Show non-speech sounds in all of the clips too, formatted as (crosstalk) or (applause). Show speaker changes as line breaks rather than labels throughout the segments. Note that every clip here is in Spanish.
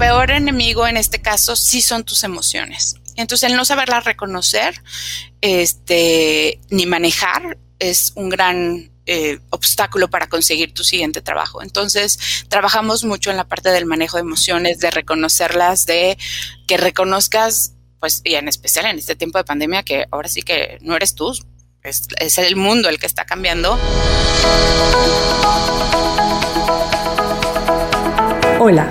peor enemigo en este caso sí son tus emociones. Entonces, el no saberlas reconocer, este, ni manejar es un gran eh, obstáculo para conseguir tu siguiente trabajo. Entonces, trabajamos mucho en la parte del manejo de emociones, de reconocerlas, de que reconozcas, pues, y en especial en este tiempo de pandemia, que ahora sí que no eres tú, es, es el mundo el que está cambiando.
Hola,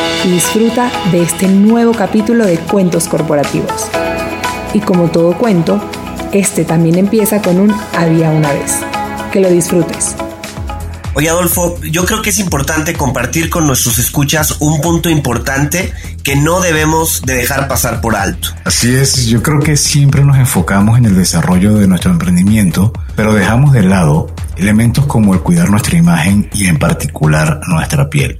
y disfruta de este nuevo capítulo de Cuentos Corporativos. Y como todo cuento, este también empieza con un había una vez. Que lo disfrutes.
Oye Adolfo, yo creo que es importante compartir con nuestros escuchas un punto importante que no debemos de dejar pasar por alto.
Así es, yo creo que siempre nos enfocamos en el desarrollo de nuestro emprendimiento, pero dejamos de lado elementos como el cuidar nuestra imagen y en particular nuestra piel.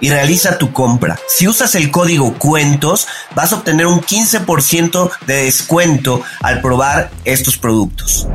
y realiza tu compra. Si usas el código cuentos, vas a obtener un 15% de descuento al probar estos productos.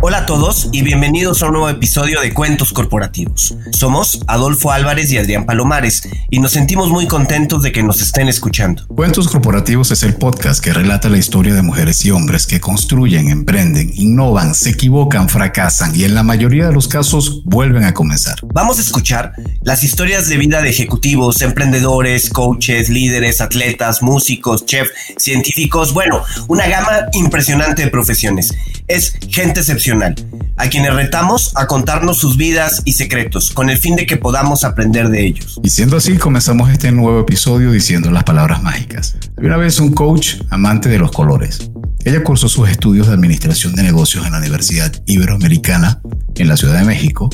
Hola a todos y bienvenidos a un nuevo episodio de Cuentos Corporativos. Somos Adolfo Álvarez y Adrián Palomares y nos sentimos muy contentos de que nos estén escuchando.
Cuentos Corporativos es el podcast que relata la historia de mujeres y hombres que construyen, emprenden, innovan, se equivocan, fracasan y en la mayoría de los casos vuelven a comenzar.
Vamos a escuchar las historias de vida de ejecutivos, emprendedores, coaches, líderes, atletas, músicos, chefs, científicos, bueno, una gama impresionante de profesiones. Es gente excepcional a quienes retamos a contarnos sus vidas y secretos, con el fin de que podamos aprender de ellos.
Y siendo así, comenzamos este nuevo episodio diciendo las palabras mágicas. Había una vez un coach amante de los colores. Ella cursó sus estudios de administración de negocios en la Universidad Iberoamericana en la Ciudad de México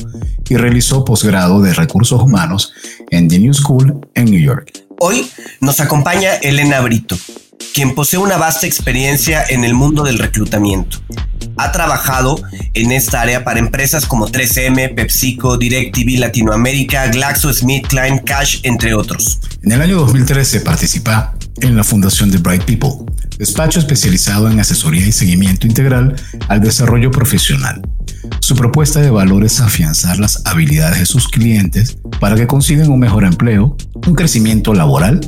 y realizó posgrado de recursos humanos en The New School en New York.
Hoy nos acompaña Elena Brito, quien posee una vasta experiencia en el mundo del reclutamiento. Ha trabajado en esta área para empresas como 3M, PepsiCo, DirecTV Latinoamérica, GlaxoSmithKline, Cash, entre otros.
En el año 2013 participa en la fundación de Bright People, despacho especializado en asesoría y seguimiento integral al desarrollo profesional. Su propuesta de valor es afianzar las habilidades de sus clientes para que consigan un mejor empleo, un crecimiento laboral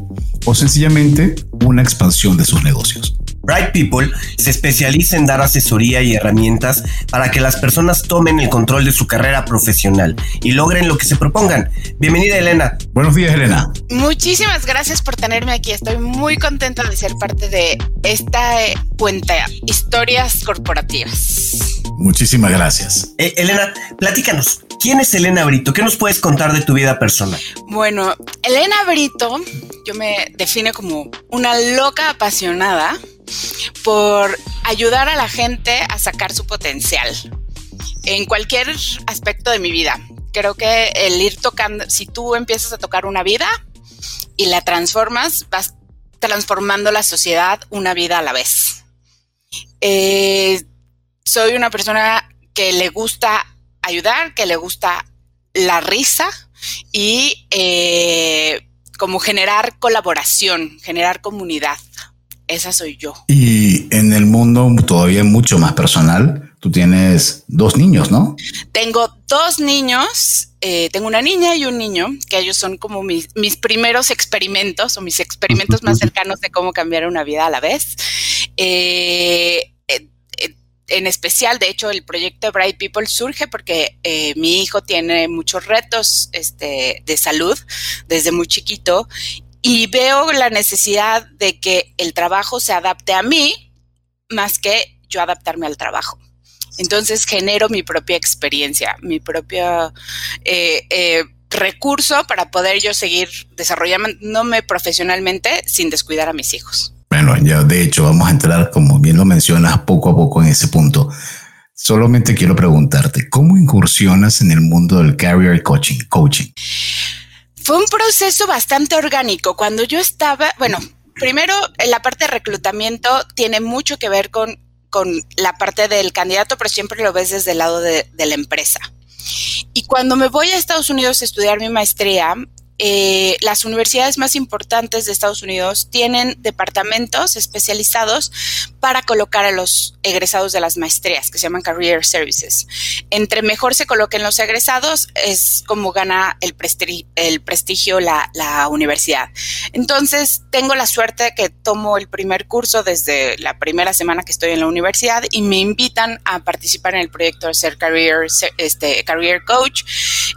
o sencillamente una expansión de sus negocios.
Bright People se especializa en dar asesoría y herramientas para que las personas tomen el control de su carrera profesional y logren lo que se propongan. Bienvenida Elena.
Buenos días Elena.
Muchísimas gracias por tenerme aquí. Estoy muy contenta de ser parte de esta eh, cuenta Historias Corporativas.
Muchísimas gracias.
Eh, Elena, platícanos. ¿Quién es Elena Brito? ¿Qué nos puedes contar de tu vida personal?
Bueno, Elena Brito, yo me defino como una loca apasionada por ayudar a la gente a sacar su potencial en cualquier aspecto de mi vida. Creo que el ir tocando, si tú empiezas a tocar una vida y la transformas, vas transformando la sociedad una vida a la vez. Eh, soy una persona que le gusta ayudar, que le gusta la risa y eh, como generar colaboración, generar comunidad. Esa soy yo.
Y en el mundo todavía mucho más personal, tú tienes dos niños, ¿no?
Tengo dos niños eh, tengo una niña y un niño, que ellos son como mis, mis primeros experimentos o mis experimentos más (laughs) cercanos de cómo cambiar una vida a la vez. Eh, en especial, de hecho, el proyecto Bright People surge porque mi hijo tiene muchos retos este, de salud desde muy chiquito y veo la necesidad de que el trabajo se adapte a mí más que yo adaptarme al trabajo. Entonces genero mi propia experiencia, mi propio eh, eh, recurso para poder yo seguir desarrollándome profesionalmente sin descuidar a mis hijos.
Bueno, ya de hecho vamos a entrar, como bien lo mencionas, poco a poco en ese punto. Solamente quiero preguntarte, ¿cómo incursionas en el mundo del career coaching? coaching?
Fue un proceso bastante orgánico. Cuando yo estaba, bueno, primero la parte de reclutamiento tiene mucho que ver con con la parte del candidato, pero siempre lo ves desde el lado de la empresa. Y cuando me voy a Estados Unidos a estudiar mi maestría, eh, las universidades más importantes de Estados Unidos tienen departamentos especializados para colocar a los egresados de las maestrías, que se llaman Career Services. Entre mejor se coloquen los egresados, es como gana el, el prestigio la, la, universidad. Entonces, tengo la suerte de que tomo el primer curso desde la primera semana que estoy en la universidad y me invitan a participar en el proyecto de ser Career, este, career Coach,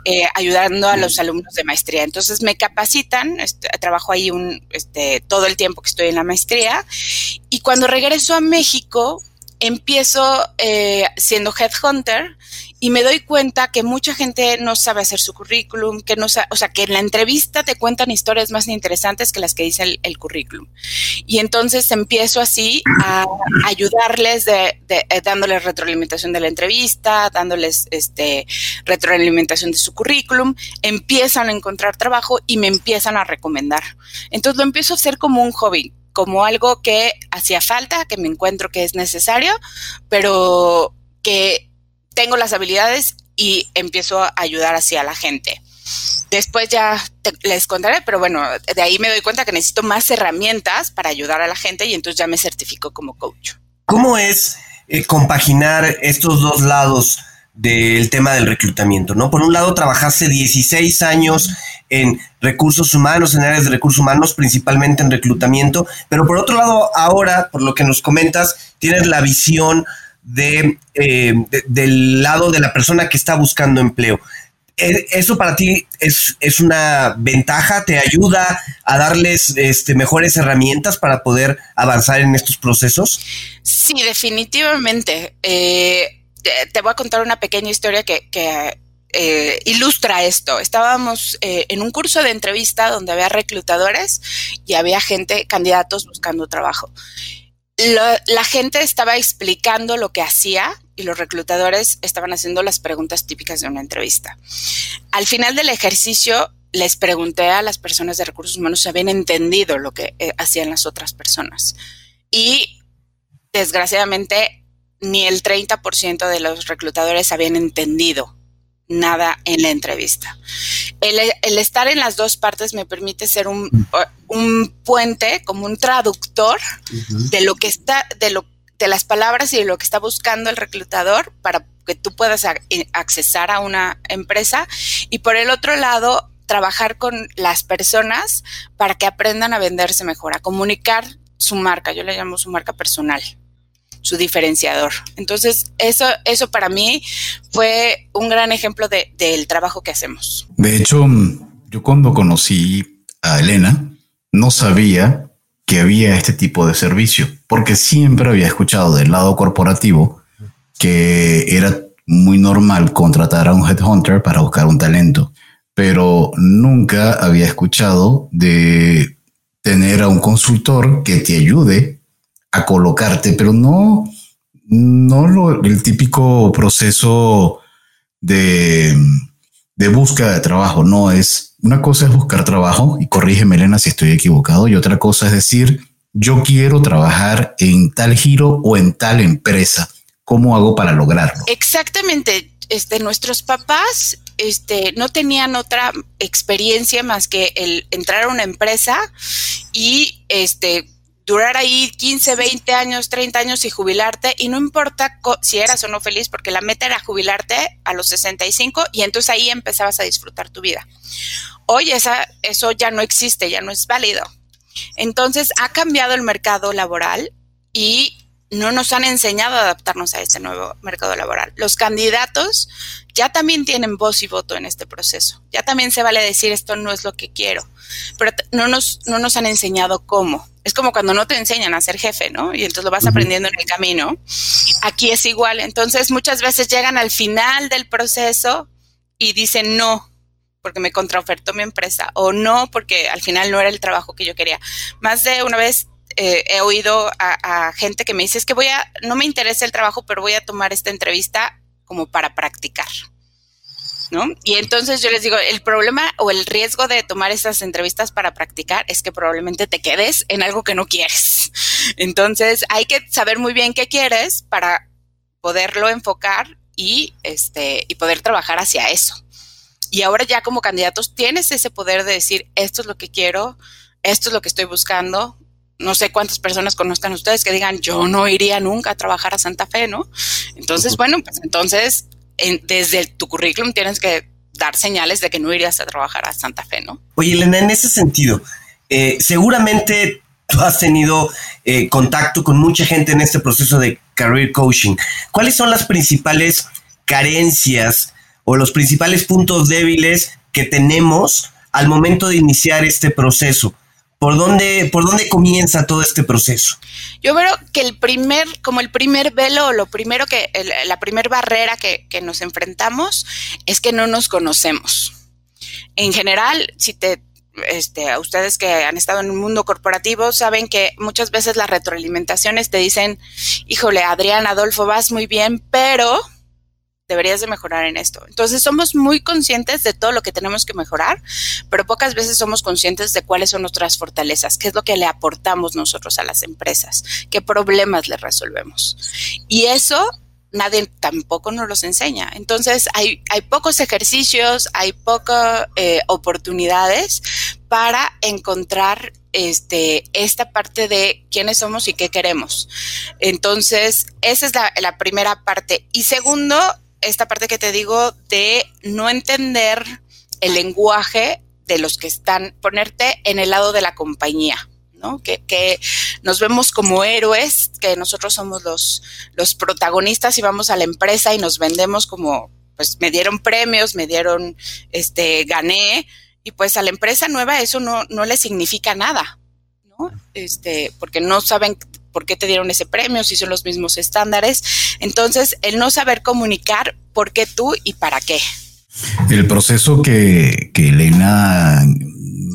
eh, ayudando a los alumnos de maestría. Entonces, me capacitan, este, trabajo ahí un, este, todo el tiempo que estoy en la maestría. Y cuando regreso a México empiezo eh, siendo headhunter y me doy cuenta que mucha gente no sabe hacer su currículum, que no o sea, que en la entrevista te cuentan historias más interesantes que las que dice el, currículum. Y entonces empiezo así a ayudarles de, eh, dándoles retroalimentación de la entrevista, dándoles este retroalimentación de su currículum, empiezan a encontrar trabajo y me empiezan a recomendar. Entonces lo empiezo a hacer como un hobby como algo que hacía falta, que me encuentro que es necesario, pero que tengo las habilidades y empiezo a ayudar así a la gente. Después ya les contaré, pero bueno, de ahí me doy cuenta que necesito más herramientas para ayudar a la gente y entonces ya me certifico como coach.
¿Cómo es eh, compaginar estos dos lados del tema del reclutamiento? ¿no? Por un lado, trabajaste 16 años en recursos humanos, en áreas de recursos humanos, principalmente en reclutamiento, pero por otro lado, ahora, por lo que nos comentas, tienes la visión de, eh, del lado de la persona que está buscando empleo. ¿E, ¿Eso para ti es, es, una ventaja? ¿Te ayuda a darles este, mejores herramientas para poder avanzar en estos procesos?
Sí, definitivamente. Eh, te voy a contar una pequeña historia que, eh, ilustra esto. Estábamos en un curso de entrevista donde había reclutadores y había gente, candidatos buscando trabajo la gente estaba explicando lo que hacía y los reclutadores estaban haciendo las preguntas típicas de una entrevista. Al final del ejercicio les pregunté a las personas de recursos humanos si habían entendido lo que eh, hacían las otras personas. Y desgraciadamente ni el 30% de los reclutadores habían entendido nada en la entrevista. El, estar en las dos partes me permite ser un, un puente, como un traductor de lo que está, de lo de las palabras y de lo que está buscando el reclutador para que tú puedas eh, accesar a una empresa. Y por el otro lado, trabajar con las personas para que aprendan a venderse mejor, a comunicar su marca. Yo le llamo su marca personal su diferenciador. Entonces, eso, eso para mí fue un gran ejemplo de, del trabajo que hacemos.
De hecho, yo cuando conocí a Elena, no sabía que había este tipo de servicio, porque siempre había escuchado del lado corporativo que era muy normal contratar a un headhunter para buscar un talento, pero nunca había escuchado de tener a un consultor que te ayude a colocarte, pero no, no lo, el típico proceso de, de búsqueda de trabajo, no es una cosa es buscar trabajo y corrígeme Elena si estoy equivocado y otra cosa es decir, yo quiero trabajar en tal giro o en tal empresa. ¿Cómo hago para lograrlo?
Exactamente. Este, nuestros papás este, no tenían otra experiencia más que el entrar a una empresa y este, durar ahí 15, 20 años, 30 años y jubilarte y no importa si eras o no feliz porque la meta era jubilarte a los 65 y entonces ahí empezabas a disfrutar tu vida. Hoy esa, eso ya no existe, ya no es válido. Entonces ha cambiado el mercado laboral y no nos han enseñado a adaptarnos a este nuevo mercado laboral. Los candidatos ya también tienen voz y voto en este proceso. Ya también se vale decir esto no es lo que quiero, pero no nos, no nos han enseñado cómo. Es como cuando no te enseñan a ser jefe, ¿no? Y entonces lo vas aprendiendo en el camino. Aquí es igual. Entonces muchas veces llegan al final del proceso y dicen no, porque me contraofertó mi empresa, o no, porque al final no era el trabajo que yo quería. Más de una vez eh, he oído a, gente que me dice, es que voy a, no me interesa el trabajo, pero voy a tomar esta entrevista como para practicar. ¿No? Y entonces yo les digo, el problema o el riesgo de tomar estas entrevistas para practicar es que probablemente te quedes en algo que no quieres. Entonces hay que saber muy bien qué quieres para poderlo enfocar y, este, y poder trabajar hacia eso. Y ahora ya como candidatos tienes ese poder de decir, esto es lo que quiero, esto es lo que estoy buscando, no sé cuántas personas conozcan ustedes que digan, yo no iría nunca a trabajar a Santa Fe, ¿no? Entonces, bueno, pues entonces desde tu currículum tienes que dar señales de que no irías a trabajar a Santa Fe, ¿no?
Oye, Elena, en ese sentido, eh, seguramente tú has tenido eh, contacto con mucha gente en este proceso de career coaching. ¿Cuáles son las principales carencias o los principales puntos débiles que tenemos al momento de iniciar este proceso? ¿Por dónde, ¿Por dónde comienza todo este proceso?
Yo veo que el primer, como el primer velo, lo primero que, la primera barrera que, que nos enfrentamos es que no nos conocemos. En general, si te este, a ustedes que han estado en un mundo corporativo saben que muchas veces las retroalimentaciones te dicen, híjole, Adrián, Adolfo, vas muy bien, pero deberías de mejorar en esto. Entonces somos muy conscientes de todo lo que tenemos que mejorar, pero pocas veces somos conscientes de cuáles son nuestras fortalezas, qué es lo que le aportamos nosotros a las empresas, qué problemas le resolvemos. Y eso nadie tampoco nos los enseña. Entonces hay, hay pocos ejercicios, hay pocas eh, oportunidades para encontrar este, esta parte de quiénes somos y qué queremos. Entonces, esa es la, la primera parte. Y segundo, esta parte que te digo de no entender el lenguaje de los que están, ponerte en el lado de la compañía. ¿no? Que, que, nos vemos como héroes, que nosotros somos los, los protagonistas y vamos a la empresa y nos vendemos como, pues me dieron premios, me dieron, este, gané, y pues a la empresa nueva eso no, no le significa nada, ¿no? Este, porque no saben por qué te dieron ese premio, si son los mismos estándares. Entonces, el no saber comunicar por qué tú y para qué.
El proceso que, que Elena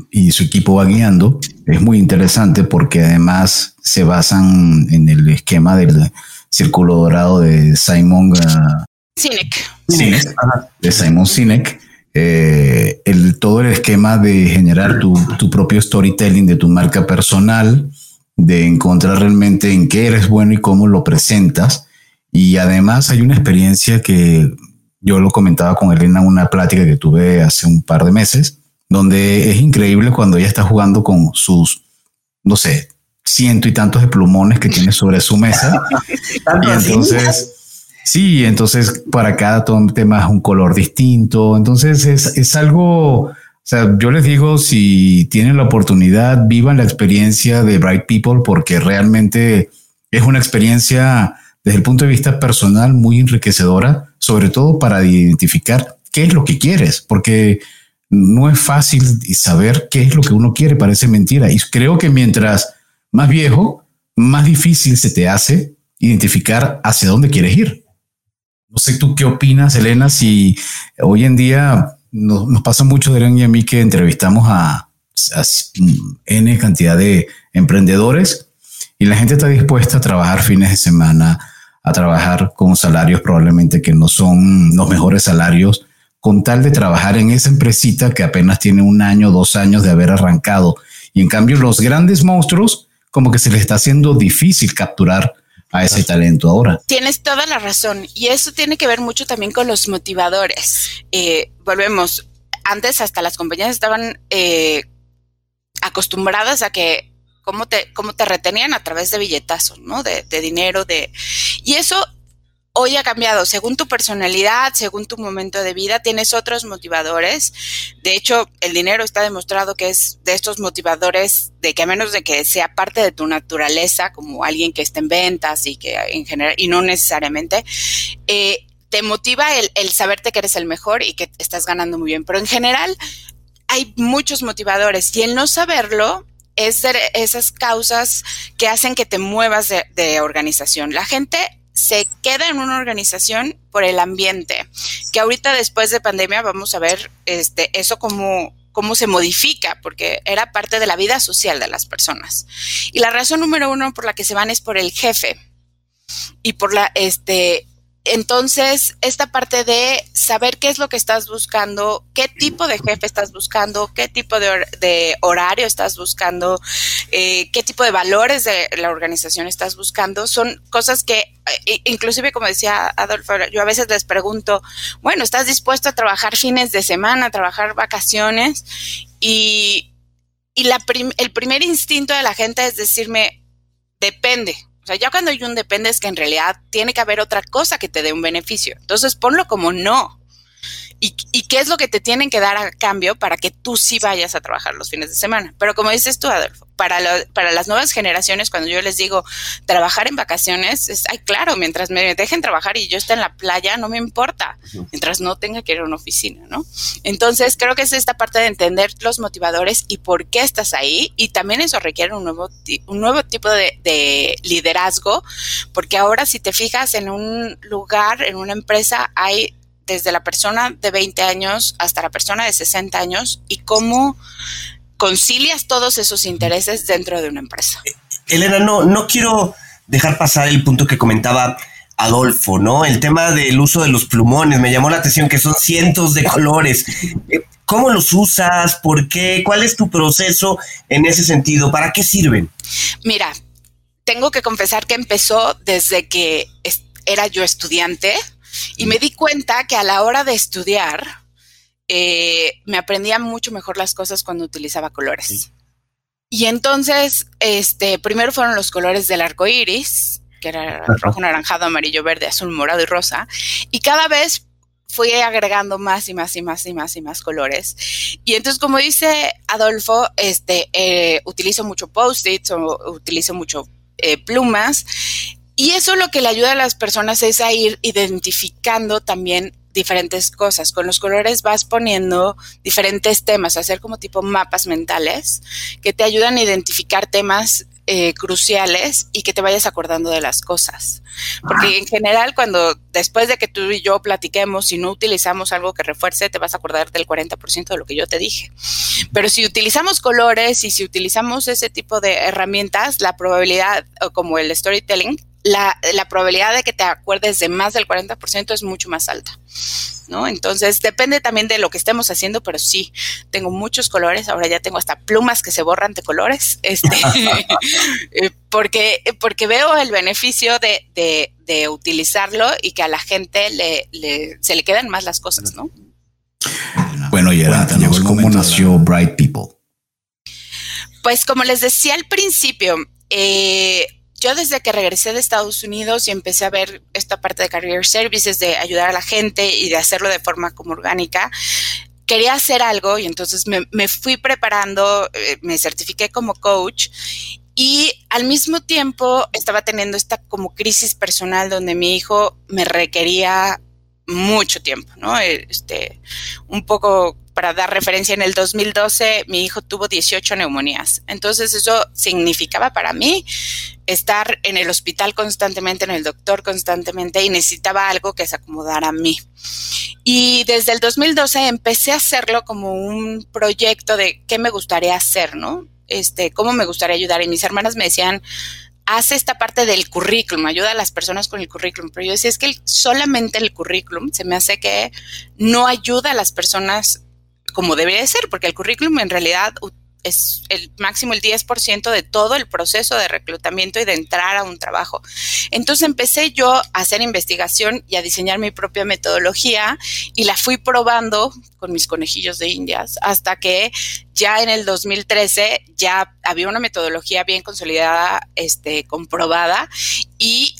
y su equipo va guiando es muy interesante porque además se basan en el esquema del círculo dorado de Simon uh,
Sinek.
Sinek de Simon Sinek. Eh, el, todo el esquema de generar tu, tu propio storytelling de tu marca personal, de encontrar realmente en qué eres bueno y cómo lo presentas. Y además hay una experiencia que yo lo comentaba con Elena en una plática que tuve hace un par de meses, donde es increíble cuando ella está jugando con sus, no sé, ciento y tantos de plumones que tiene sobre su mesa. (laughs) y entonces, sí, entonces para cada tema es un color distinto. Entonces es, es algo sea, yo les digo, si tienen la oportunidad, vivan la experiencia de Bright People porque realmente es una experiencia desde el punto de vista personal muy enriquecedora, sobre todo para identificar qué es lo que quieres, porque no es fácil saber qué es lo que uno quiere, parece mentira. Y creo que mientras más viejo, más difícil se te hace identificar hacia dónde quieres ir. No sé tú qué opinas, Elena, si hoy en día nos, pasa mucho, Deren y a mí, que entrevistamos a, N cantidad de emprendedores y la gente está dispuesta a trabajar fines de semana, a trabajar con salarios probablemente que no son los mejores salarios, con tal de trabajar en esa empresita que apenas tiene un año, dos años de haber arrancado. Y en cambio los grandes monstruos, como que se les está haciendo difícil capturar a ese talento ahora.
Tienes toda la razón y eso tiene que ver mucho también con los motivadores. Eh, volvemos, antes hasta las compañías estaban eh, acostumbradas a que cómo te, cómo te retenían a través de billetazos, ¿no? De, de dinero, de... Y eso hoy ha cambiado. Según tu personalidad, según tu momento de vida, tienes otros motivadores. De hecho, el dinero está demostrado que es de estos motivadores de que a menos de que sea parte de tu naturaleza, como alguien que esté en ventas y que en general, y no necesariamente, eh, te motiva el, saberte que eres el mejor y que estás ganando muy bien. Pero en general, hay muchos motivadores y el no saberlo es de esas causas que hacen que te muevas de, organización. La gente se queda en una organización por el ambiente, que ahorita después de pandemia vamos a ver este, eso como cómo se modifica, porque era parte de la vida social de las personas. Y la razón número uno por la que se van es por el jefe y por la, este, entonces, esta parte de saber qué es lo que estás buscando, qué tipo de jefe estás buscando, qué tipo de, hor de horario estás buscando, eh, qué tipo de valores de la organización estás buscando, son cosas que, eh, inclusive como decía Adolfo, yo a veces les pregunto, bueno, ¿estás dispuesto a trabajar fines de semana, a trabajar vacaciones? Y, y la prim el primer instinto de la gente es decirme, depende, sea, ya cuando hay un depende es que en realidad tiene que haber otra cosa que te dé un beneficio. Entonces ponlo como no. ¿Y, ¿Y, qué es lo que te tienen que dar a cambio para que tú sí vayas a trabajar los fines de semana? Pero como dices tú, Adolfo, para, lo, para las nuevas generaciones, cuando yo les digo trabajar en vacaciones, es, ay, claro, mientras me dejen trabajar y yo esté en la playa, no me importa, mientras no tenga que ir a una oficina, ¿no? Entonces, creo que es esta parte de entender los motivadores y por qué estás ahí, y también eso requiere un nuevo, un nuevo tipo de, de liderazgo, porque ahora si te fijas en un lugar, en una empresa, hay desde la persona de 20 años hasta la persona de 60 años y cómo concilias todos esos intereses dentro de una empresa.
Elena, no, no quiero dejar pasar el punto que comentaba Adolfo, ¿no? El tema del uso de los plumones, me llamó la atención que son cientos de colores. ¿Cómo los usas? ¿Por qué? ¿Cuál es tu proceso en ese sentido? ¿Para qué sirven?
Mira, tengo que confesar que empezó desde que era yo estudiante y me di cuenta que a la hora de estudiar, eh, me aprendía mucho mejor las cosas cuando utilizaba colores. Sí. Y entonces, este, primero fueron los colores del arco iris, que era rojo, naranjado, amarillo, verde, azul, morado y rosa. Y cada vez fui agregando más y más y más y más y más colores. Y entonces, como dice Adolfo, este, eh, utilizo mucho post-its o utilizo mucho eh, plumas. Y eso lo que le ayuda a las personas es a ir identificando también diferentes cosas. Con los colores vas poniendo diferentes temas, hacer como tipo mapas mentales que te ayudan a identificar temas eh, cruciales y que te vayas acordando de las cosas. Porque en general, cuando después de que tú y yo platiquemos, y no utilizamos algo que refuerce, te vas a acordar del 40% de lo que yo te dije. Pero si utilizamos colores y si utilizamos ese tipo de herramientas, la probabilidad, como el storytelling, la, la, probabilidad de que te acuerdes de más del 40% es mucho más alta, ¿no? Entonces, depende también de lo que estemos haciendo, pero sí, tengo muchos colores, ahora ya tengo hasta plumas que se borran de colores, este, (laughs) (laughs) porque, porque veo el beneficio de, de, de, utilizarlo y que a la gente le, le, se le quedan más las cosas, ¿no?
Bueno, y cómo nació Bright People.
Pues como les decía al principio, eh, yo desde que regresé de Estados Unidos y empecé a ver esta parte de career services, de ayudar a la gente y de hacerlo de forma como orgánica, quería hacer algo y entonces me, fui preparando, eh, me certifiqué como coach y al mismo tiempo estaba teniendo esta como crisis personal donde mi hijo me requería mucho tiempo, ¿no? Este, un poco para dar referencia, en el 2012 mi hijo tuvo 18 neumonías. Entonces eso significaba para mí estar en el hospital constantemente, en el doctor constantemente y necesitaba algo que se acomodara a mí. Y desde el 2012 empecé a hacerlo como un proyecto de qué me gustaría hacer, ¿no? Este, cómo me gustaría ayudar. Y mis hermanas me decían, haz esta parte del currículum, ayuda a las personas con el currículum. Pero yo decía, es que solamente el currículum se me hace que no ayuda a las personas como debería ser, porque el currículum en realidad es el máximo el 10% de todo el proceso de reclutamiento y de entrar a un trabajo. Entonces empecé yo a hacer investigación y a diseñar mi propia metodología y la fui probando con mis conejillos de indias hasta que ya en el 2013 ya había una metodología bien consolidada, este, comprobada y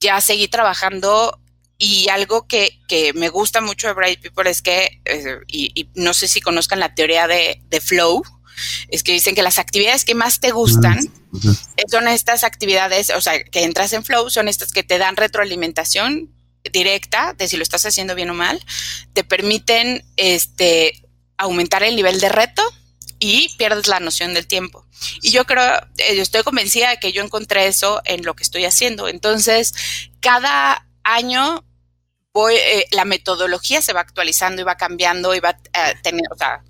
ya seguí trabajando y algo que, que, me gusta mucho de Bright People es que, eh, y, no sé si conozcan la teoría de, de, flow, es que dicen que las actividades que más te gustan son estas actividades, o sea, que entras en flow, son estas que te dan retroalimentación directa de si lo estás haciendo bien o mal, te permiten este, aumentar el nivel de reto y pierdes la noción del tiempo. Y yo creo, eh, yo estoy convencida de que yo encontré eso en lo que estoy haciendo. Entonces, cada año voy, eh, la metodología se va actualizando y va cambiando y va a tener, o sea,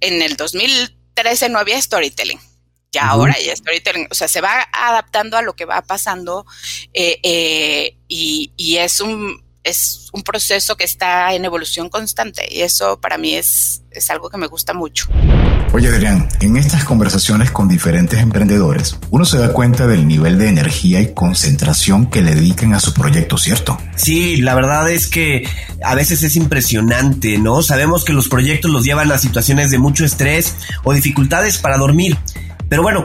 en el 2013 no había storytelling. Ya ahora ya storytelling, o sea, se va adaptando a lo que va pasando eh, y, y es un es un proceso que está en evolución constante y eso para mí es, es algo que me gusta mucho.
Oye Adrián, en estas conversaciones con diferentes emprendedores, uno se da cuenta del nivel de energía y concentración que le dedican a su proyecto, ¿cierto?
Sí, la verdad es que a veces es impresionante, ¿no? Sabemos que los proyectos los llevan a situaciones de mucho estrés o dificultades para dormir. Pero bueno,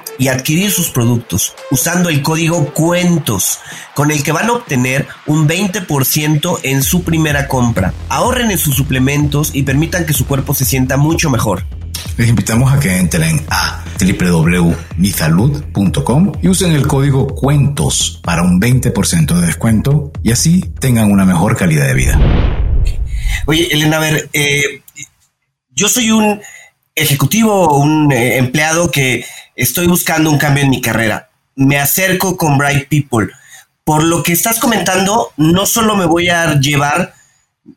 y adquirir sus productos usando el código cuentos con el que van a obtener un 20% en su primera compra. Ahorren en sus suplementos y permitan que su cuerpo se sienta mucho mejor.
Les invitamos a que entren a www.misalud.com y usen el código cuentos para un 20% de descuento y así tengan una mejor calidad de vida.
Oye, Elena, a ver, eh, yo soy un ejecutivo, un eh, empleado que estoy buscando un cambio en mi carrera. Me acerco con Bright People. Por lo que estás comentando, no solo me voy a llevar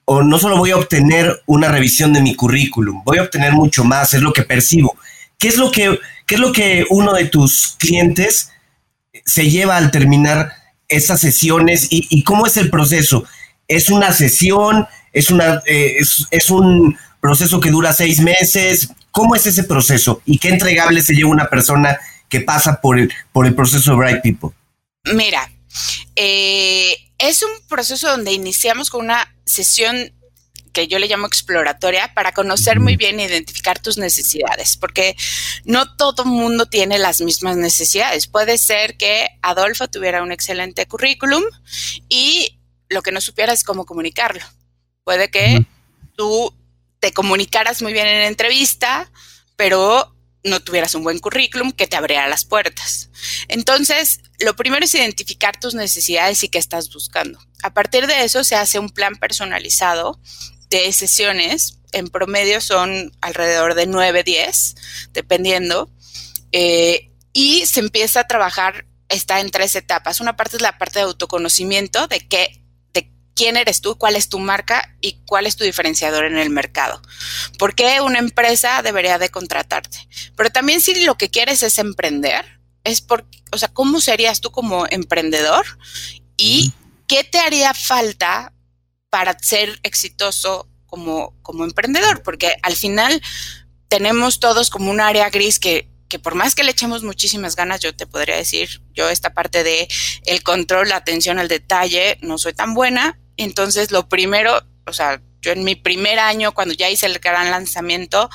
o no solo voy a obtener una revisión de mi currículum, voy a obtener mucho más, es lo que percibo. ¿Qué es lo que, qué es lo que uno de tus clientes se lleva al terminar esas sesiones y, cómo es el proceso? ¿Es una sesión? ¿Es, una, eh, es un proceso que dura seis meses? ¿Cómo es ese proceso y qué entregable se lleva una persona que pasa por el, por el proceso de Bright People?
Mira, eh, es un proceso donde iniciamos con una sesión que yo le llamo exploratoria para conocer muy bien e identificar tus necesidades, porque no todo mundo tiene las mismas necesidades. Puede ser que Adolfo tuviera un excelente currículum y lo que no supiera es cómo comunicarlo. Puede que tú te comunicaras muy bien en la entrevista, pero no tuvieras un buen currículum que te abriera las puertas. Entonces, lo primero es identificar tus necesidades y qué estás buscando. A partir de eso se hace un plan personalizado de sesiones. En promedio son alrededor de 9, 10, dependiendo. Eh, y se empieza a trabajar, está en tres etapas. Una parte es la parte de autoconocimiento, de qué quién eres tú, cuál es tu marca y cuál es tu diferenciador en el mercado. ¿Por qué una empresa debería de contratarte? Pero también si lo que quieres es emprender, es por, o sea, ¿cómo serías tú como emprendedor? ¿Y qué te haría falta para ser exitoso como, como emprendedor? Porque al final tenemos todos como un área gris que que por más que le echemos muchísimas ganas, yo te podría decir, yo esta parte de el control, la atención al detalle, no soy tan buena, entonces, lo primero, o sea, yo en mi primer año, cuando ya hice el gran lanzamiento,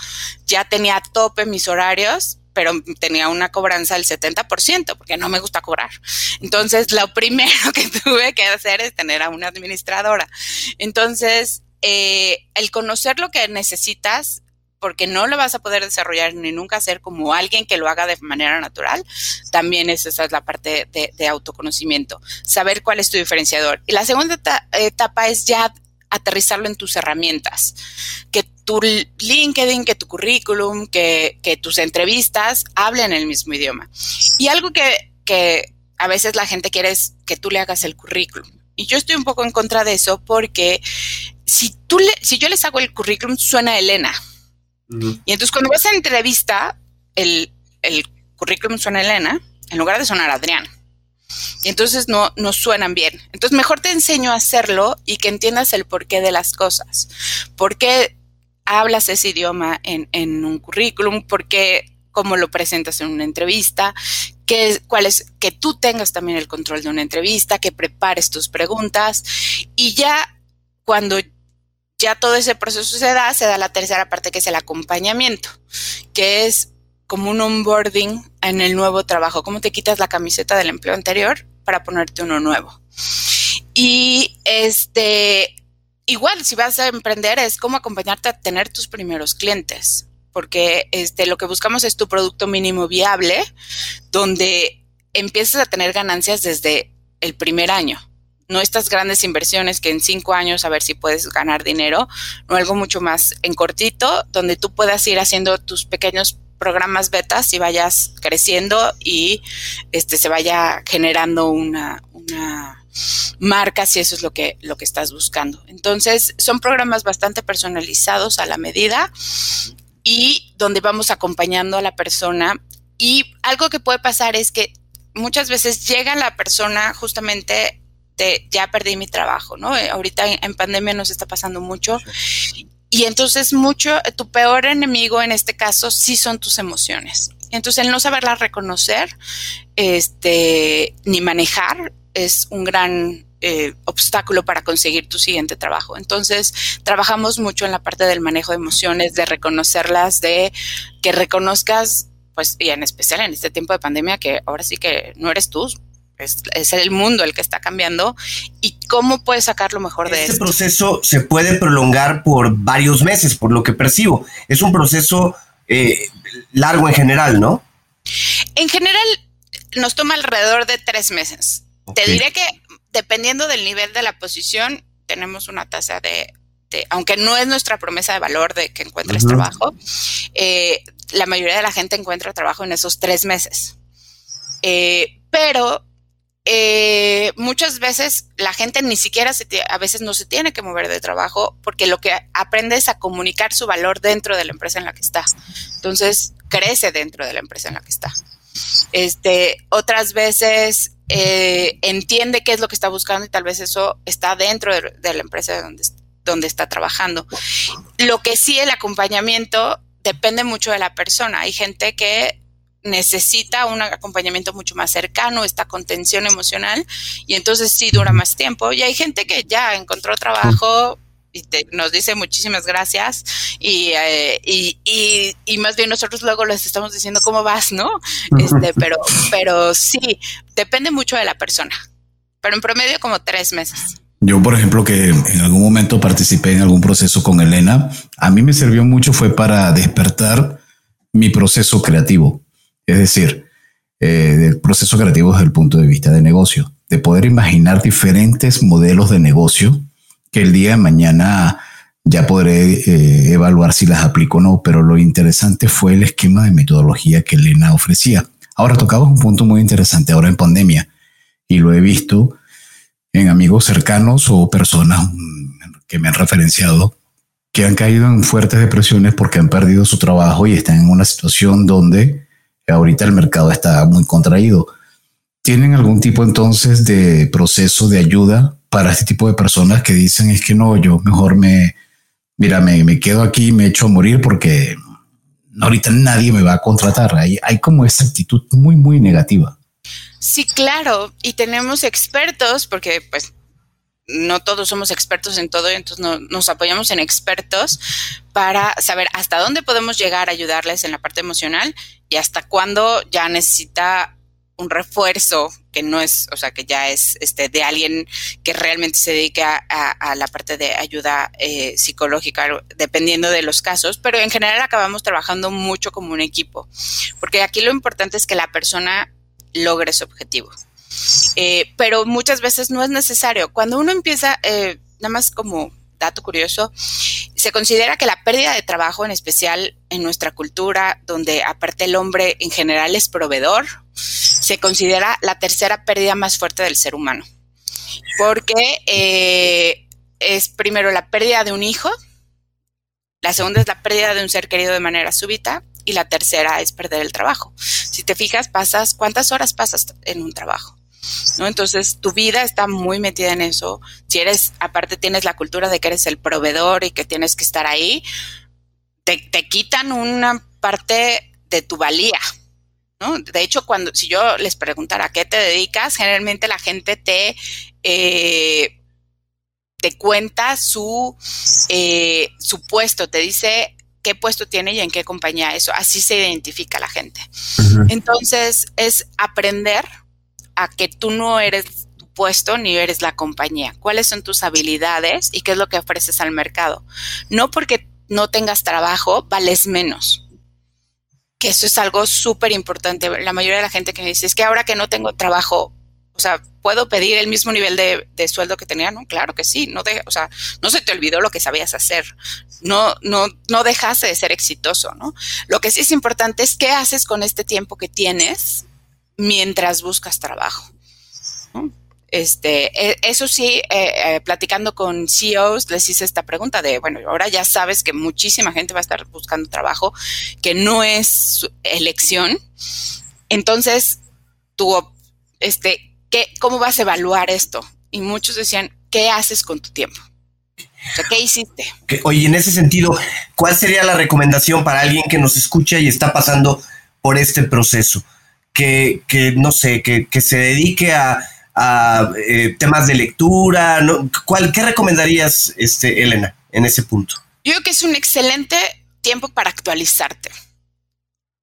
ya tenía a tope mis horarios, pero tenía una cobranza del 70% porque no me gusta cobrar. Entonces, lo primero (laughs) que tuve que hacer es tener a una administradora. Entonces, eh, el conocer lo que necesitas porque no lo vas a poder desarrollar ni nunca hacer como alguien que lo haga de manera natural, también es, esa es la parte de, autoconocimiento, saber cuál es tu diferenciador. Y la segunda etapa es ya aterrizarlo en tus herramientas, que tu LinkedIn, que tu currículum, que, que tus entrevistas hablen el mismo idioma. Y algo que, que a veces la gente quiere es que tú le hagas el currículum. Y yo estoy un poco en contra de eso porque si tú le, si yo les hago el currículum, suena Elena. Y entonces cuando vas a entrevista, el, el currículum suena Elena en lugar de sonar Adrián. Y entonces no, no suenan bien. Entonces mejor te enseño a hacerlo y que entiendas el porqué de las cosas. ¿Por qué hablas ese idioma en, en un currículum? ¿Por qué cómo lo presentas en una entrevista? Que, cuál es, que tú tengas también el control de una entrevista, que prepares tus preguntas y ya cuando ya todo ese proceso se da, se da la tercera parte que es el acompañamiento, que es como un onboarding en el nuevo trabajo, cómo te quitas la camiseta del empleo anterior para ponerte uno nuevo. Y este, igual, si vas a emprender, es cómo acompañarte a tener tus primeros clientes, porque este, lo que buscamos es tu producto mínimo viable, donde empiezas a tener ganancias desde el primer año no estas grandes inversiones que en cinco años a ver si puedes ganar dinero, no algo mucho más en cortito, donde tú puedas ir haciendo tus pequeños programas betas y vayas creciendo y este se vaya generando una, una marca si eso es lo que, lo que estás buscando. Entonces, son programas bastante personalizados a la medida y donde vamos acompañando a la persona. Y algo que puede pasar es que muchas veces llega la persona justamente ya perdí mi trabajo, ¿no? Eh, ahorita en, pandemia nos está pasando mucho y entonces mucho, eh, tu peor enemigo en este caso sí son tus emociones. Entonces el no saberlas reconocer, este, ni manejar es un gran eh, obstáculo para conseguir tu siguiente trabajo. Entonces, trabajamos mucho en la parte del manejo de emociones, de reconocerlas, de que reconozcas, pues, y en especial en este tiempo de pandemia, que ahora sí que no eres tú, es, el mundo el que está cambiando y cómo puedes sacar lo mejor de
este proceso se puede prolongar por varios meses, por lo que percibo. Es un proceso eh, largo en general, ¿no?
En general nos toma alrededor de tres meses. Te diré que dependiendo del nivel de la posición, tenemos una tasa de, aunque no es nuestra promesa de valor de que encuentres trabajo, eh, la mayoría de la gente encuentra trabajo en esos tres meses. Eh, pero eh, muchas veces la gente ni siquiera se a veces no se tiene que mover de trabajo porque lo que aprende es a comunicar su valor dentro de la empresa en la que está. Entonces, crece dentro de la empresa en la que está. Este, otras veces eh, entiende qué es lo que está buscando y tal vez eso está dentro de, de la empresa donde, donde está trabajando. Lo que sí el acompañamiento depende mucho de la persona. Hay gente que necesita un acompañamiento mucho más cercano, esta contención emocional, y entonces sí dura más tiempo. Y hay gente que ya encontró trabajo y nos dice muchísimas gracias eh, y, y, y, más bien nosotros luego les estamos diciendo cómo vas, ¿no? Este, pero, pero sí, depende mucho de la persona, pero en promedio como tres meses.
Yo, por ejemplo, que en algún momento participé en algún proceso con Elena, a mí me sirvió mucho fue para despertar mi proceso creativo es decir, eh, del proceso creativo desde el punto de vista de negocio, de poder imaginar diferentes modelos de negocio que el día de mañana ya podré eh, evaluar si las aplico o no, pero lo interesante fue el esquema de metodología que Elena ofrecía. Ahora tocamos un punto muy interesante ahora en pandemia y lo he visto en amigos cercanos o personas que me han referenciado que han caído en fuertes depresiones porque han perdido su trabajo y están en una situación donde ahorita el mercado está muy contraído. ¿Tienen algún tipo entonces de proceso de ayuda para este tipo de personas que dicen es que no, yo mejor me, mira, me, me quedo aquí me echo a morir porque ahorita nadie me va a contratar. Hay, hay como esa actitud muy, muy negativa.
Sí, claro. Y tenemos expertos porque pues no todos somos expertos en todo, entonces no, nos apoyamos en expertos para saber hasta dónde podemos llegar a ayudarles en la parte emocional y hasta cuándo ya necesita un refuerzo que no es, o sea, que ya es este de alguien que realmente se dedica a, la parte de ayuda eh, psicológica, dependiendo de los casos, pero en general acabamos trabajando mucho como un equipo, porque aquí lo importante es que la persona logre su objetivo. Eh, pero muchas veces no es necesario. Cuando uno empieza, eh, nada más como dato curioso, se considera que la pérdida de trabajo, en especial en nuestra cultura, donde aparte el hombre en general es proveedor, se considera la tercera pérdida más fuerte del ser humano. Porque eh, es primero la pérdida de un hijo, la segunda es la pérdida de un ser querido de manera súbita y la tercera es perder el trabajo. Si te fijas, pasas, ¿cuántas horas pasas en un trabajo? ¿No? Entonces, tu vida está muy metida en eso. Si eres, aparte tienes la cultura de que eres el proveedor y que tienes que estar ahí, te, quitan una parte de tu valía. ¿no? De hecho, cuando, si yo les preguntara a qué te dedicas, generalmente la gente te, eh, te cuenta su, eh, su puesto, te dice qué puesto tiene y en qué compañía eso. Así se identifica la gente. Entonces, es aprender a que tú no eres tu puesto ni eres la compañía. ¿Cuáles son tus habilidades y qué es lo que ofreces al mercado? No porque no tengas trabajo, vales menos. Que eso es algo súper importante. La mayoría de la gente que me dice es que ahora que no tengo trabajo, o sea, ¿puedo pedir el mismo nivel de, sueldo que tenía? No, claro que sí. No o sea, no se te olvidó lo que sabías hacer. No, no, no dejaste de ser exitoso, ¿no? Lo que sí es importante es qué haces con este tiempo que tienes mientras buscas trabajo. Este, e, eso sí, eh, eh, platicando con CEOs, les hice esta pregunta de, bueno, ahora ya sabes que muchísima gente va a estar buscando trabajo, que no es elección. Entonces, tú, este, ¿qué, ¿cómo vas a evaluar esto? Y muchos decían, ¿qué haces con tu tiempo? O sea, ¿qué hiciste?
Oye, en ese sentido, ¿cuál sería la recomendación para alguien que nos escucha y está pasando por este proceso? Que, no sé, que, se dedique a, eh, temas de lectura? ¿no? ¿Cuál, ¿Qué recomendarías, este, Elena, en ese punto?
Yo creo que es un excelente tiempo para actualizarte.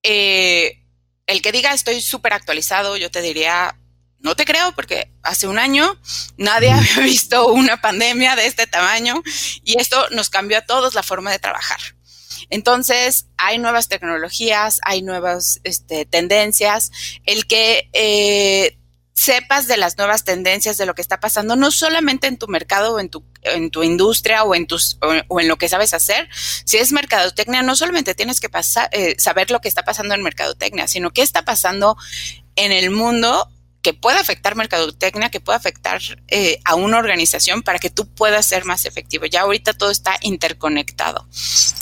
Eh, el que diga estoy súper actualizado, yo te diría, no te creo porque hace un año nadie había (laughs) visto una pandemia de este tamaño y esto nos cambió a todos la forma de trabajar. Entonces, hay nuevas tecnologías, hay nuevas este, tendencias. El que eh, sepas de las nuevas tendencias, de lo que está pasando, no solamente en tu mercado o en tu, en tu industria o en, tus, o, en lo que sabes hacer. Si es mercadotecnia, no solamente tienes que pasar, eh, saber lo que está pasando en mercadotecnia, sino qué está pasando en el mundo que pueda afectar mercadotecnia, que pueda afectar eh, a una organización para que tú puedas ser más efectivo. Ya ahorita todo está interconectado.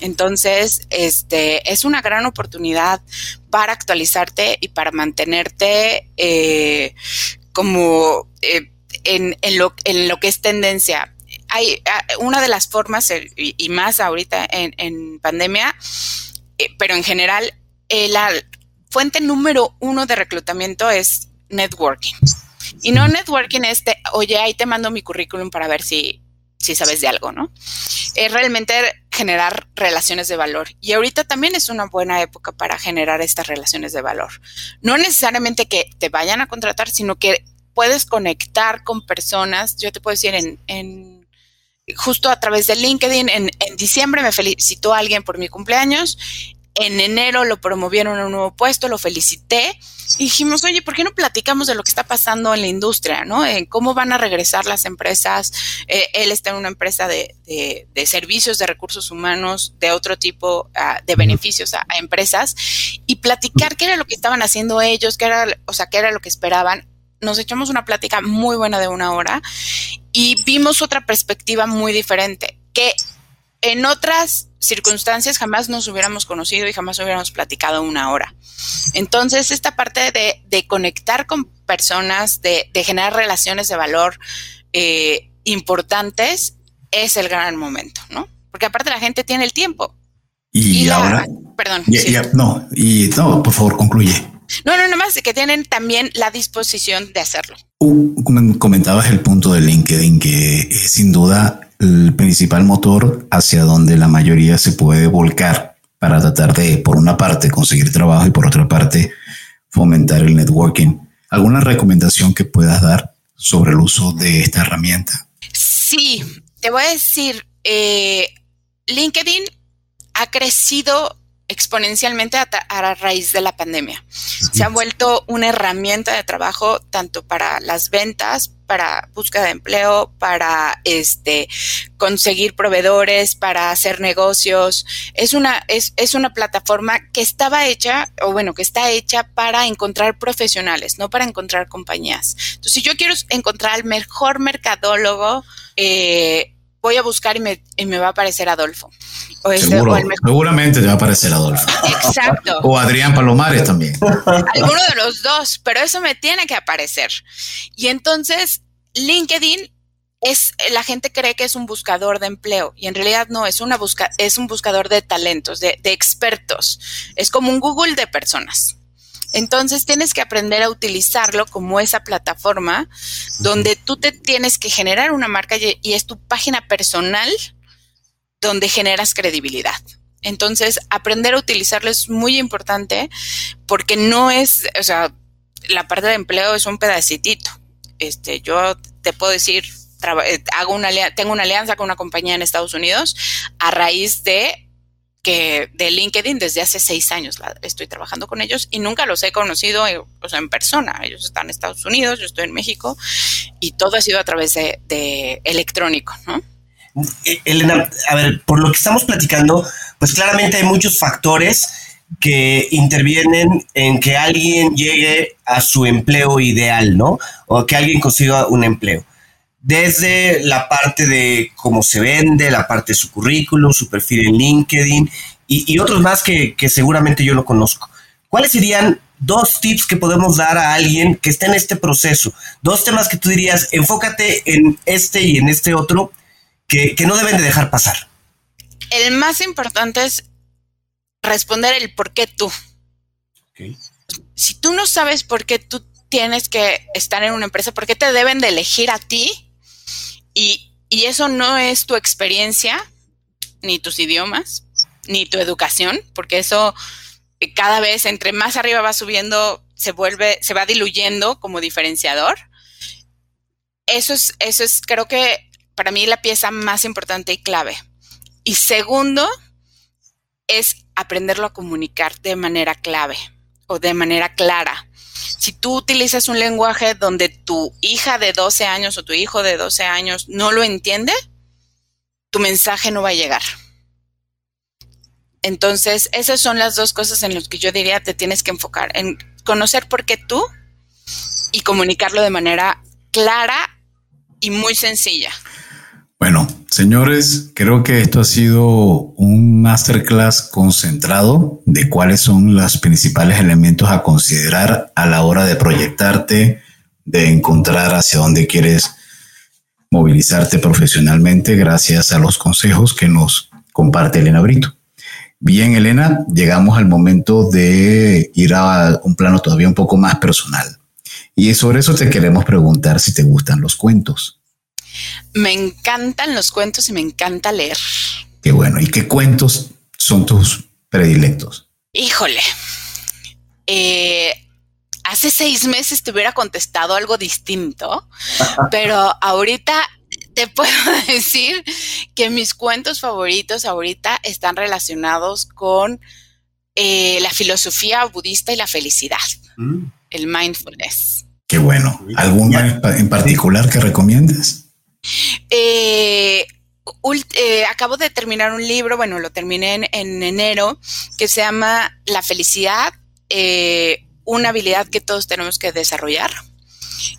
Entonces, este es una gran oportunidad para actualizarte y para mantenerte eh, como eh, en, lo, en lo que es tendencia. Hay ah, una de las formas, y, más ahorita en, pandemia, pero en general, la fuente número uno de reclutamiento es networking. Y no networking este, oye, ahí te mando mi currículum para ver si, si sabes de algo, ¿no? Es realmente generar relaciones de valor. Y ahorita también es una buena época para generar estas relaciones de valor. No necesariamente que te vayan a contratar, sino que puedes conectar con personas. Yo te puedo decir en, en justo a través de LinkedIn, en, en diciembre me felicitó alguien por mi cumpleaños en enero lo promovieron a un nuevo puesto, lo felicité y dijimos, oye, ¿por qué no platicamos de lo que está pasando en la industria? ¿no? En cómo van a regresar las empresas. Eh, él está en una empresa de, de, servicios de recursos humanos, de otro tipo ah, de beneficios a, empresas, y platicar qué era lo que estaban haciendo ellos, qué era, o sea, qué era lo que esperaban. Nos echamos una plática muy buena de una hora y vimos otra perspectiva muy diferente, que en otras circunstancias jamás nos hubiéramos conocido y jamás hubiéramos platicado una hora. Entonces, esta parte de, conectar con personas, de, generar relaciones de valor eh, importantes, es el gran momento, ¿no? Porque aparte la gente tiene el tiempo.
Y, ahora,
perdón.
no, y no, por favor, concluye.
No, no, no más, que tienen también la disposición de hacerlo.
Uh, comentabas el punto de LinkedIn, que es sin duda el principal motor hacia donde la mayoría se puede volcar para tratar de, por una parte, conseguir trabajo y por otra parte, fomentar el networking. ¿Alguna recomendación que puedas dar sobre el uso de esta herramienta?
Sí, te voy a decir, eh, LinkedIn ha crecido exponencialmente a, raíz de la pandemia. Se ha vuelto una herramienta de trabajo tanto para las ventas, para búsqueda de empleo, para este conseguir proveedores, para hacer negocios. Es una, es, es una plataforma que estaba hecha, o bueno, que está hecha para encontrar profesionales, no para encontrar compañías. Entonces, si yo quiero encontrar al mejor mercadólogo, eh, voy a buscar y me, me va a aparecer Adolfo.
Este, seguramente te va a aparecer Adolfo.
Exacto.
o Adrián Palomares también.
Alguno de los dos, pero eso me tiene que aparecer. Y entonces, LinkedIn es, la gente cree que es un buscador de empleo y en realidad no, es, una busca, es un buscador de talentos, de, de expertos. Es como un Google de personas. Entonces tienes que aprender a utilizarlo como esa plataforma donde tú te tienes que generar una marca y, es tu página personal donde generas credibilidad. Entonces, aprender a utilizarlo es muy importante porque no es, o sea, la parte de empleo es un pedacitito. Este, yo te puedo decir, eh, hago una, tengo una alianza con una compañía en Estados Unidos a raíz de que de LinkedIn desde hace seis años estoy trabajando con ellos y nunca los he conocido eh, o sea, en persona. Ellos están en Estados Unidos, yo estoy en México y todo ha sido a través de, electrónico, ¿no?
Eh, Elena, a ver, por lo que estamos platicando, pues claramente hay muchos factores que intervienen en que alguien llegue a su empleo ideal, ¿no? O que alguien consiga un empleo desde la parte de cómo se vende, la parte de su currículum, su perfil en LinkedIn y, otros más que, seguramente yo no conozco. ¿Cuáles serían dos tips que podemos dar a alguien que esté en este proceso? Dos temas que tú dirías, enfócate en este y en este otro que, no deben de dejar pasar.
El más importante es responder el por qué tú. Si tú no sabes por qué tú tienes que estar en una empresa, por qué te deben de elegir a ti, y, eso no es tu experiencia, ni tus idiomas, ni tu educación, porque eso eh, cada vez entre más arriba va subiendo, se vuelve, se va diluyendo como diferenciador. Eso es, eso es, creo que para mí la pieza más importante y clave. Y segundo, es aprenderlo a comunicar de manera clave o de manera clara si tú utilizas un lenguaje donde tu hija de 12 años o tu hijo de 12 años no lo entiende, tu mensaje no va a llegar. Entonces, esas son las dos cosas en las que yo diría te tienes que enfocar, en conocer por qué tú y comunicarlo de manera clara y muy sencilla.
Bueno, señores, creo que esto ha sido un masterclass concentrado de cuáles son los principales elementos a considerar a la hora de proyectarte, de encontrar hacia dónde quieres movilizarte profesionalmente gracias a los consejos que nos comparte Elena Brito. Bien, Elena, llegamos al momento de ir a un plano todavía un poco más personal. Y sobre eso te queremos preguntar si te gustan los cuentos.
Me encantan los cuentos y me encanta leer.
Qué bueno. ¿Y qué cuentos son tus predilectos?
Híjole. Eh, hace seis meses te hubiera contestado algo distinto, (laughs) pero ahorita te puedo (laughs) decir que mis cuentos favoritos ahorita están relacionados con eh, la filosofía budista y la felicidad, mm. el mindfulness.
Qué bueno. ¿Alguna en particular que recomiendas?
Eh, eh, acabo de terminar un libro, bueno, lo terminé en, enero, que se llama La felicidad, eh, una habilidad que todos tenemos que desarrollar.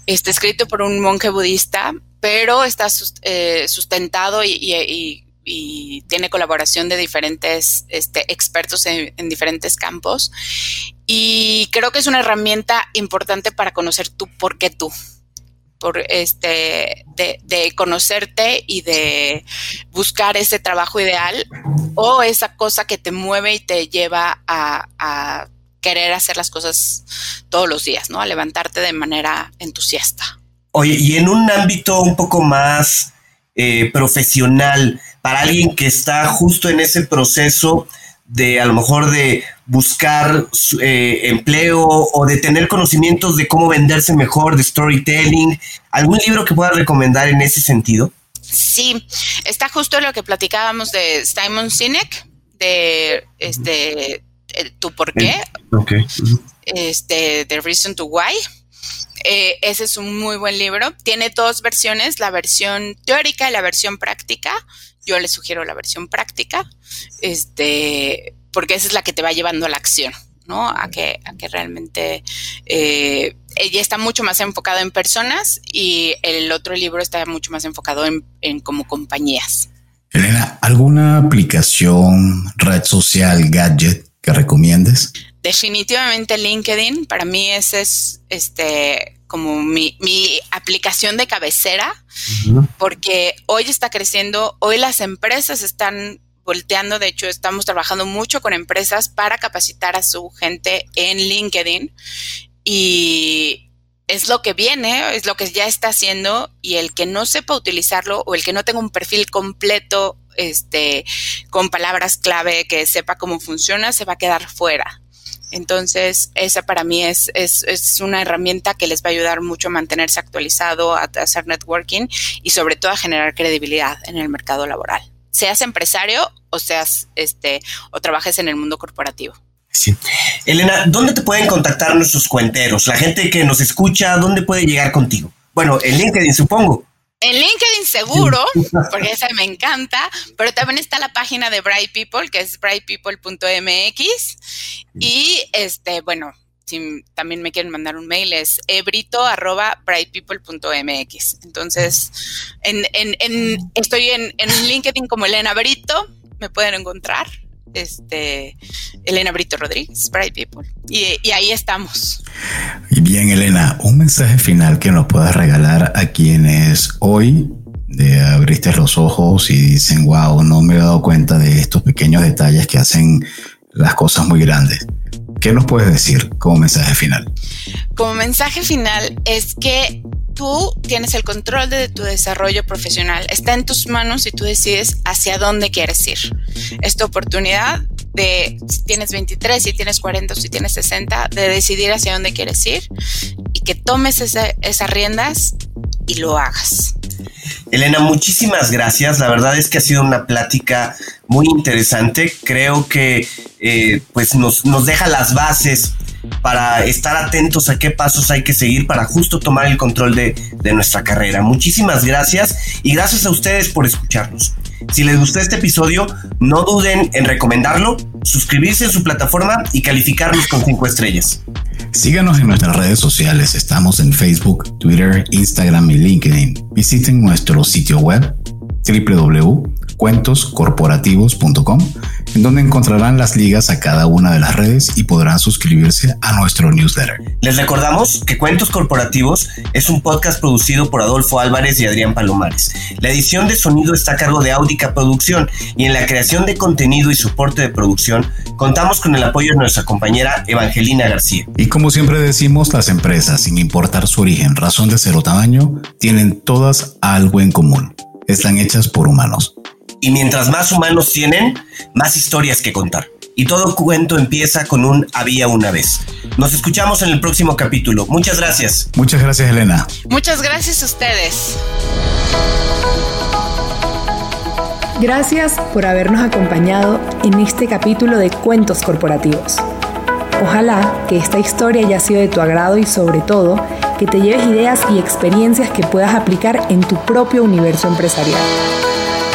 Está escrito por un monje budista, pero está sustentado y, tiene colaboración de diferentes este, expertos en, en, diferentes campos. Y creo que es una herramienta importante para conocer tú por qué tú por este de, conocerte y de buscar ese trabajo ideal o esa cosa que te mueve y te lleva a, querer hacer las cosas todos los días, ¿no? A levantarte de manera entusiasta.
Oye, y en un ámbito un poco más eh, profesional, para alguien que está justo en ese proceso de a lo mejor de buscar eh, empleo o de tener conocimientos de cómo venderse mejor, de storytelling, ¿algún libro que pueda recomendar en ese sentido?
Sí, está justo lo que platicábamos de Simon Sinek, de este tu por qué,
okay.
este The Reason to Why. Eh, ese es un muy buen libro. Tiene dos versiones, la versión teórica y la versión práctica. Yo le sugiero la versión práctica, este, porque esa es la que te va llevando a la acción. ¿no? A que, a que realmente eh, ella está mucho más enfocado en personas y el otro libro está mucho más enfocado en, en como compañías.
Elena, ¿alguna aplicación, red social, gadget que recomiendes?
Definitivamente LinkedIn. Para mí ese es este como mi, mi aplicación de cabecera, porque hoy está creciendo, hoy las empresas están volteando. De hecho, estamos trabajando mucho con empresas para capacitar a su gente en LinkedIn y es lo que viene, es lo que ya está haciendo y el que no sepa utilizarlo o el que no tenga un perfil completo este, con palabras clave que sepa cómo funciona, se va a quedar fuera. Entonces, esa para mí es, es, es, una herramienta que les va a ayudar mucho a mantenerse actualizado, a hacer networking y sobre todo a generar credibilidad en el mercado laboral seas empresario o seas este o trabajes en el mundo corporativo.
Sí. Elena, ¿dónde te pueden contactar nuestros cuenteros? La gente que nos escucha, ¿dónde puede llegar contigo? Bueno, en LinkedIn, supongo.
En LinkedIn seguro, porque esa me encanta, pero también está la página de Bright People, que es brightpeople.mx. Y este, bueno, si también me quieren mandar un mail, es ebrito.brightpeople.mx. Entonces, en, en, en, estoy en, en, LinkedIn como Elena Brito, me pueden encontrar. Este, Elena Brito Rodríguez, Bright People. Y, y ahí estamos.
Bien, Elena, un mensaje final que nos puedas regalar a quienes hoy de abriste los ojos y dicen, wow, no me he dado cuenta de estos pequeños detalles que hacen las cosas muy grandes. ¿Qué nos puedes decir como mensaje final?
Como mensaje final es que tú tienes el control de tu desarrollo profesional. Está en tus manos y tú decides hacia dónde quieres ir. Esta oportunidad de si tienes 23, si tienes 40 o si tienes 60, de decidir hacia dónde quieres ir y que tomes esas riendas y lo hagas.
Elena, muchísimas gracias. La verdad es que ha sido una plática muy interesante. Creo que eh, pues nos, nos deja las bases para estar atentos a qué pasos hay que seguir para justo tomar el control de, de, nuestra carrera. Muchísimas gracias y gracias a ustedes por escucharnos. Si les gustó este episodio, no duden en recomendarlo, suscribirse en su plataforma y calificarnos con cinco estrellas.
Síganos en nuestras redes sociales. Estamos en Facebook, Twitter, Instagram y LinkedIn. Visiten nuestro sitio web www.cuentoscorporativos.com, en donde encontrarán las ligas a cada una de las redes y podrán suscribirse a nuestro newsletter.
Les recordamos que Cuentos Corporativos es un podcast producido por Adolfo Álvarez y Adrián Palomares. La edición de sonido está a cargo de Audica Producción y en la creación de contenido y soporte de producción contamos con el apoyo de nuestra compañera Evangelina García.
Y como siempre decimos, las empresas, sin importar su origen, razón de ser o tamaño, tienen todas algo en común están hechas por humanos.
Y mientras más humanos tienen, más historias que contar. Y todo cuento empieza con un había una vez. Nos escuchamos en el próximo capítulo. Muchas gracias.
Muchas gracias, Elena.
Muchas gracias a ustedes.
Gracias por habernos acompañado en este capítulo de Cuentos Corporativos. Ojalá que esta historia haya sido de tu agrado y sobre todo que te lleves ideas y experiencias que puedas aplicar en tu propio universo empresarial.